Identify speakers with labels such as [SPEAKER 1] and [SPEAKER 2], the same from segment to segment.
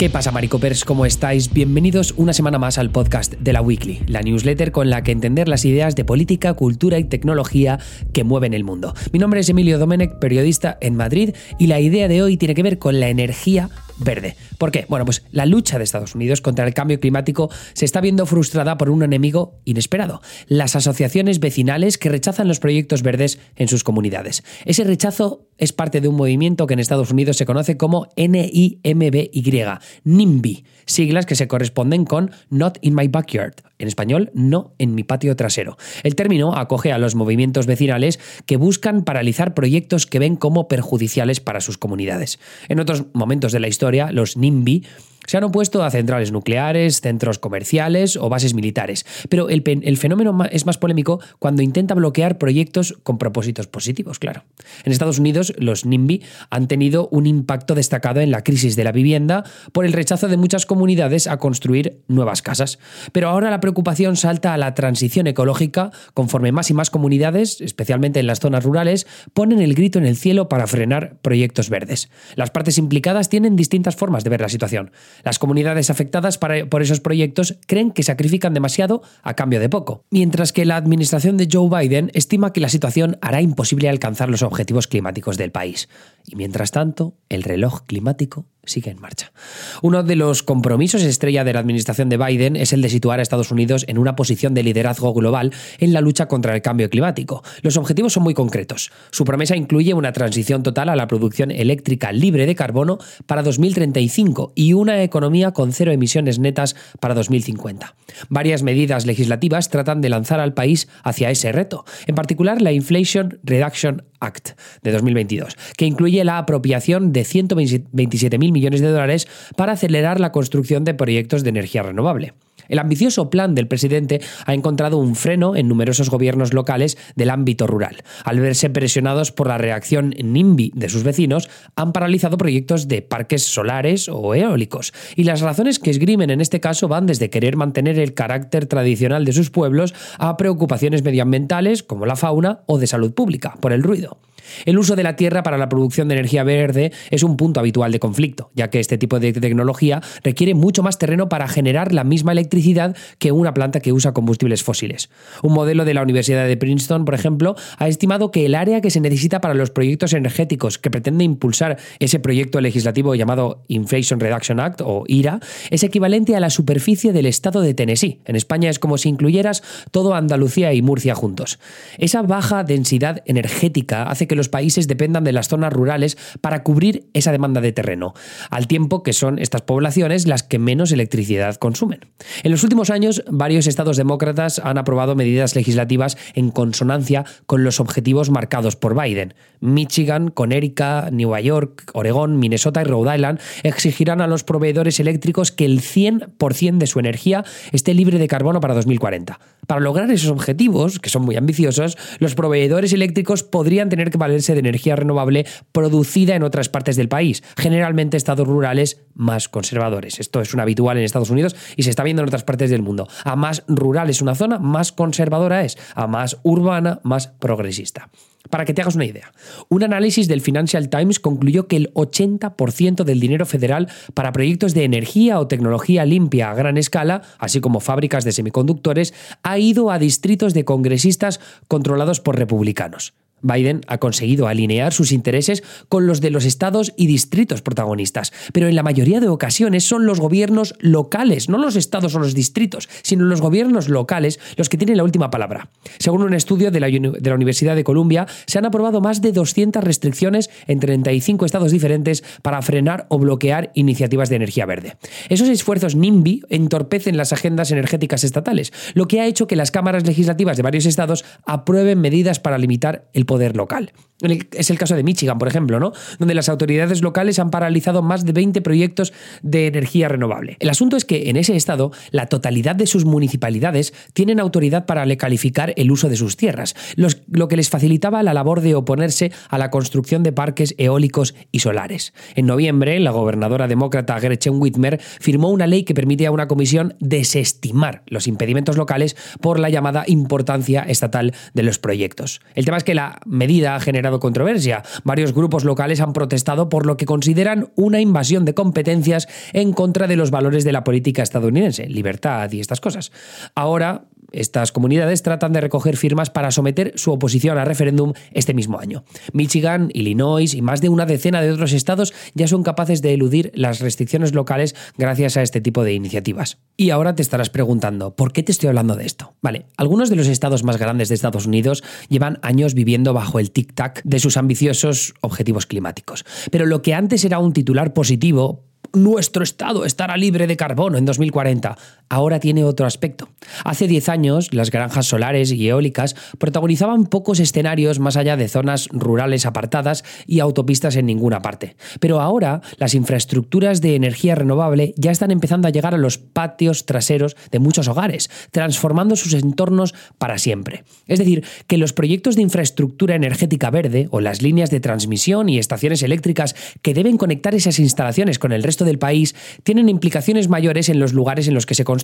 [SPEAKER 1] ¿Qué pasa, Maricopers? ¿Cómo estáis? Bienvenidos una semana más al podcast de la Weekly, la newsletter con la que entender las ideas de política, cultura y tecnología que mueven el mundo. Mi nombre es Emilio Domenech, periodista en Madrid, y la idea de hoy tiene que ver con la energía verde. ¿Por qué? Bueno, pues la lucha de Estados Unidos contra el cambio climático se está viendo frustrada por un enemigo inesperado, las asociaciones vecinales que rechazan los proyectos verdes en sus comunidades. Ese rechazo es parte de un movimiento que en Estados Unidos se conoce como NIMBY, NIMBY, siglas que se corresponden con Not in my backyard, en español, no en mi patio trasero. El término acoge a los movimientos vecinales que buscan paralizar proyectos que ven como perjudiciales para sus comunidades. En otros momentos de la historia, los NIMBY se han opuesto a centrales nucleares, centros comerciales o bases militares, pero el, fenómeno es más polémico cuando intenta bloquear proyectos con propósitos positivos, claro. En Estados Unidos, los NIMBY han tenido un impacto destacado en la crisis de la vivienda por el rechazo de muchas comunidades a construir nuevas casas. Pero ahora la preocupación salta a la transición ecológica conforme más y más comunidades, especialmente en las zonas rurales, ponen el grito en el cielo para frenar proyectos verdes. Las partes implicadas tienen distintas formas de ver la situación. Las comunidades afectadas por esos proyectos creen que sacrifican demasiado a cambio de poco, mientras que la administración de Joe Biden estima que la situación hará imposible alcanzar los objetivos climáticos del país. Y mientras tanto, el reloj climático sigue en marcha. Uno de los compromisos estrella de la administración de Biden es el de situar a Estados Unidos en una posición de liderazgo global en la lucha contra el cambio climático. Los objetivos son muy concretos. Su promesa incluye una transición total a la producción eléctrica libre de carbono para 2035 y una economía con cero emisiones netas para 2050. Varias medidas legislativas tratan de lanzar al país hacia ese reto, en particular la Inflation Reduction Act de 2022, que incluye la apropiación de 127.000 millones de dólares para acelerar la construcción de proyectos de energía renovable. El ambicioso plan del presidente ha encontrado un freno en numerosos gobiernos locales del ámbito rural. Al verse presionados por la reacción NIMBY de sus vecinos, han paralizado proyectos de parques solares o eólicos. Y las razones que esgrimen en este caso van desde querer mantener el carácter tradicional de sus pueblos a preocupaciones medioambientales como la fauna o de salud pública por el ruido. El uso de la tierra para la producción de energía verde es un punto habitual de conflicto, ya que este tipo de tecnología requiere mucho más terreno para generar la misma electricidad que una planta que usa combustibles fósiles. Un modelo de la Universidad de Princeton, por ejemplo, ha estimado que el área que se necesita para los proyectos energéticos que pretende impulsar ese proyecto legislativo llamado Inflation Reduction Act o IRA es equivalente a la superficie del estado de Tennessee. En España es como si incluyeras todo Andalucía y Murcia juntos. Esa baja densidad energética hace que los países dependan de las zonas rurales para cubrir esa demanda de terreno, al tiempo que son estas poblaciones las que menos electricidad consumen. En los últimos años, varios estados demócratas han aprobado medidas legislativas en consonancia con los objetivos marcados por Biden. Michigan, Connecticut, Nueva York, Oregón, Minnesota y Rhode Island exigirán a los proveedores eléctricos que el 100% de su energía esté libre de carbono para 2040. Para lograr esos objetivos, que son muy ambiciosos, los proveedores eléctricos podrían tener que valerse de energía renovable producida en otras partes del país, generalmente estados rurales más conservadores. Esto es un habitual en Estados Unidos y se está viendo en otras partes del mundo. A más rural es una zona, más conservadora es, a más urbana, más progresista. Para que te hagas una idea, un análisis del Financial Times concluyó que el 80% del dinero federal para proyectos de energía o tecnología limpia a gran escala, así como fábricas de semiconductores, ha ido a distritos de congresistas controlados por republicanos. Biden ha conseguido alinear sus intereses con los de los estados y distritos protagonistas, pero en la mayoría de ocasiones son los gobiernos locales, no los estados o los distritos, sino los gobiernos locales los que tienen la última palabra. Según un estudio de la, Universidad de Columbia, se han aprobado más de 200 restricciones en 35 estados diferentes para frenar o bloquear iniciativas de energía verde. Esos esfuerzos NIMBY entorpecen las agendas energéticas estatales, lo que ha hecho que las cámaras legislativas de varios estados aprueben medidas para limitar el poder local. Es el caso de Michigan, por ejemplo, ¿no? donde las autoridades locales han paralizado más de 20 proyectos de energía renovable. El asunto es que en ese estado la totalidad de sus municipalidades tienen autoridad para calificar el uso de sus tierras, lo que les facilitaba la labor de oponerse a la construcción de parques eólicos y solares. En noviembre, la gobernadora demócrata Gretchen Whitmer firmó una ley que permite a una comisión desestimar los impedimentos locales por la llamada importancia estatal de los proyectos. El tema es que la medida ha generado controversia. Varios grupos locales han protestado por lo que consideran una invasión de competencias en contra de los valores de la política estadounidense, libertad y estas cosas. Ahora, estas comunidades tratan de recoger firmas para someter su oposición al referéndum este mismo año. Michigan, Illinois y más de una decena de otros estados ya son capaces de eludir las restricciones locales gracias a este tipo de iniciativas. Y ahora te estarás preguntando, ¿por qué te estoy hablando de esto? Vale, algunos de los estados más grandes de Estados Unidos llevan años viviendo bajo el tic-tac de sus ambiciosos objetivos climáticos. Pero lo que antes era un titular positivo nuestro Estado estará libre de carbono en 2040, ahora tiene otro aspecto. Hace 10 años, las granjas solares y eólicas protagonizaban pocos escenarios más allá de zonas rurales apartadas y autopistas en ninguna parte. Pero ahora, las infraestructuras de energía renovable ya están empezando a llegar a los patios traseros de muchos hogares, transformando sus entornos para siempre. Es decir, que los proyectos de infraestructura energética verde o las líneas de transmisión y estaciones eléctricas que deben conectar esas instalaciones con el resto del país tienen implicaciones mayores en los lugares en los que se construyen,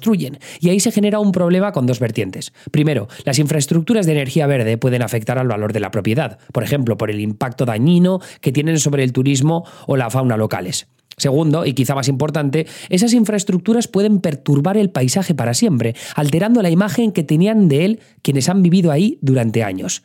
[SPEAKER 1] y ahí se genera un problema con dos vertientes. Primero, las infraestructuras de energía verde pueden afectar al valor de la propiedad, por ejemplo, por el impacto dañino que tienen sobre el turismo o la fauna locales. Segundo, y quizá más importante, esas infraestructuras pueden perturbar el paisaje para siempre, alterando la imagen que tenían de él quienes han vivido ahí durante años.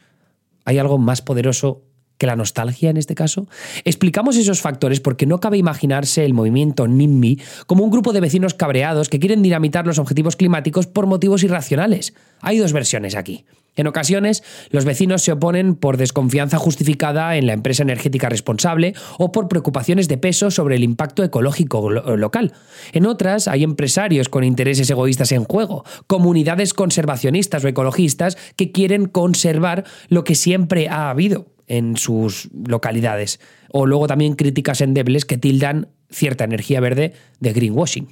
[SPEAKER 1] ¿Hay algo más poderoso que la nostalgia en este caso? Explicamos esos factores porque no cabe imaginarse el movimiento NIMBY como un grupo de vecinos cabreados que quieren dinamitar los objetivos climáticos por motivos irracionales. Hay dos versiones aquí. En ocasiones, los vecinos se oponen por desconfianza justificada en la empresa energética responsable o por preocupaciones de peso sobre el impacto ecológico local. En otras, hay empresarios con intereses egoístas en juego, comunidades conservacionistas o ecologistas que quieren conservar lo que siempre ha habido en sus localidades. O luego también críticas endebles que tildan cierta energía verde de greenwashing.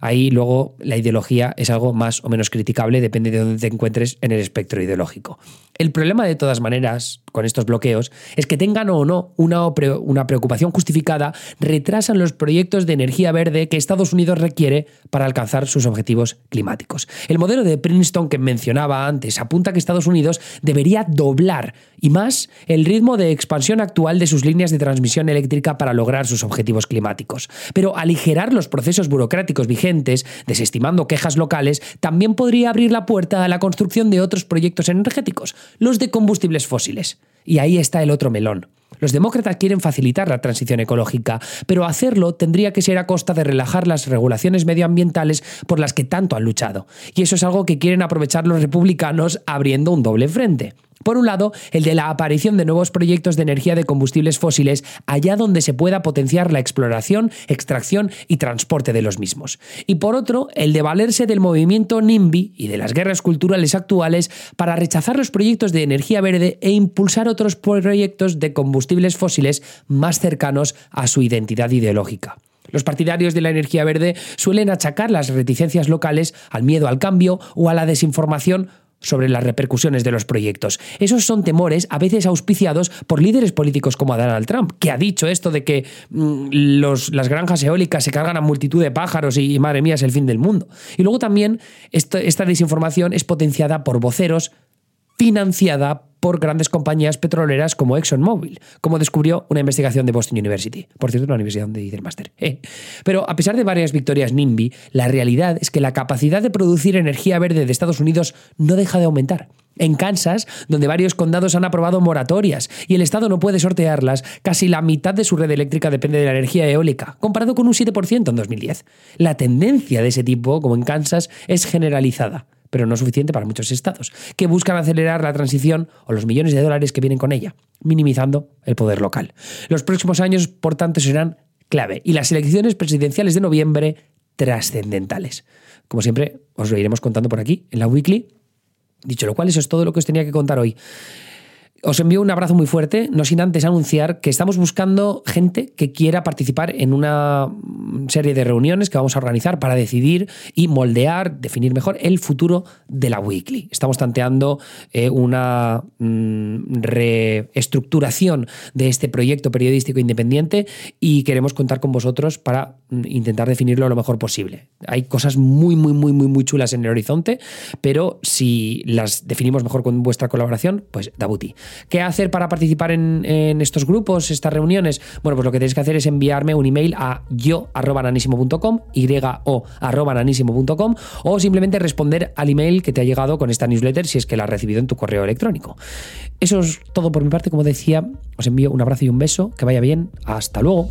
[SPEAKER 1] Ahí luego la ideología es algo más o menos criticable, depende de dónde te encuentres en el espectro ideológico. El problema de todas maneras con estos bloqueos es que tengan o no una, una preocupación justificada, retrasan los proyectos de energía verde que Estados Unidos requiere para alcanzar sus objetivos climáticos. El modelo de Princeton que mencionaba antes apunta que Estados Unidos debería doblar y más el ritmo de expansión actual de sus líneas de transmisión eléctrica para lograr sus objetivos climáticos. Pero aligerar los procesos burocráticos vigentes, desestimando quejas locales, también podría abrir la puerta a la construcción de otros proyectos energéticos, los de combustibles fósiles. Y ahí está el otro melón. Los demócratas quieren facilitar la transición ecológica, pero hacerlo tendría que ser a costa de relajar las regulaciones medioambientales por las que tanto han luchado. Y eso es algo que quieren aprovechar los republicanos abriendo un doble frente. Por un lado, el de la aparición de nuevos proyectos de energía de combustibles fósiles allá donde se pueda potenciar la exploración, extracción y transporte de los mismos. Y por otro, el de valerse del movimiento NIMBY y de las guerras culturales actuales para rechazar los proyectos de energía verde e impulsar otros proyectos de combustibles fósiles más cercanos a su identidad ideológica. Los partidarios de la energía verde suelen achacar las reticencias locales al miedo al cambio o a la desinformación sobre las repercusiones de los proyectos. Esos son temores a veces auspiciados por líderes políticos como Donald Trump, que ha dicho esto de que mm, las granjas eólicas se cargan a multitud de pájaros y, madre mía es el fin del mundo. Y luego también esta desinformación es potenciada por voceros financiada por grandes compañías petroleras como ExxonMobil, como descubrió una investigación de Boston University. Por cierto, una universidad donde hice el máster. Eh. Pero a pesar de varias victorias NIMBY, la realidad es que la capacidad de producir energía verde de Estados Unidos no deja de aumentar. En Kansas, donde varios condados han aprobado moratorias y el Estado no puede sortearlas, casi la mitad de su red eléctrica depende de la energía eólica, comparado con un 7% en 2010. La tendencia de ese tipo, como en Kansas, es generalizada pero no suficiente para muchos estados, que buscan acelerar la transición o los millones de dólares que vienen con ella, minimizando el poder local. Los próximos años, por tanto, serán clave y las elecciones presidenciales de noviembre trascendentales. Como siempre, os lo iremos contando por aquí, en la weekly. Dicho lo cual, eso es todo lo que os tenía que contar hoy. Os envío un abrazo muy fuerte, no sin antes anunciar que estamos buscando gente que quiera participar en una serie de reuniones que vamos a organizar para decidir y moldear, definir mejor el futuro de la Weekly. Estamos tanteando eh, una mm, reestructuración de este proyecto periodístico independiente y queremos contar con vosotros para mm, intentar definirlo lo mejor posible. Hay cosas muy, muy, muy, muy, muy chulas en el horizonte, pero si las definimos mejor con vuestra colaboración, pues Dabuti. ¿Qué hacer para participar en, estos grupos, estas reuniones? Bueno, pues lo que tenéis que hacer es enviarme un email a yo.nanísimo.com, y o nanísimo.com, o simplemente responder al email que te ha llegado con esta newsletter si es que la has recibido en tu correo electrónico. Eso es todo por mi parte, como decía, os envío un abrazo y un beso, que vaya bien, hasta luego.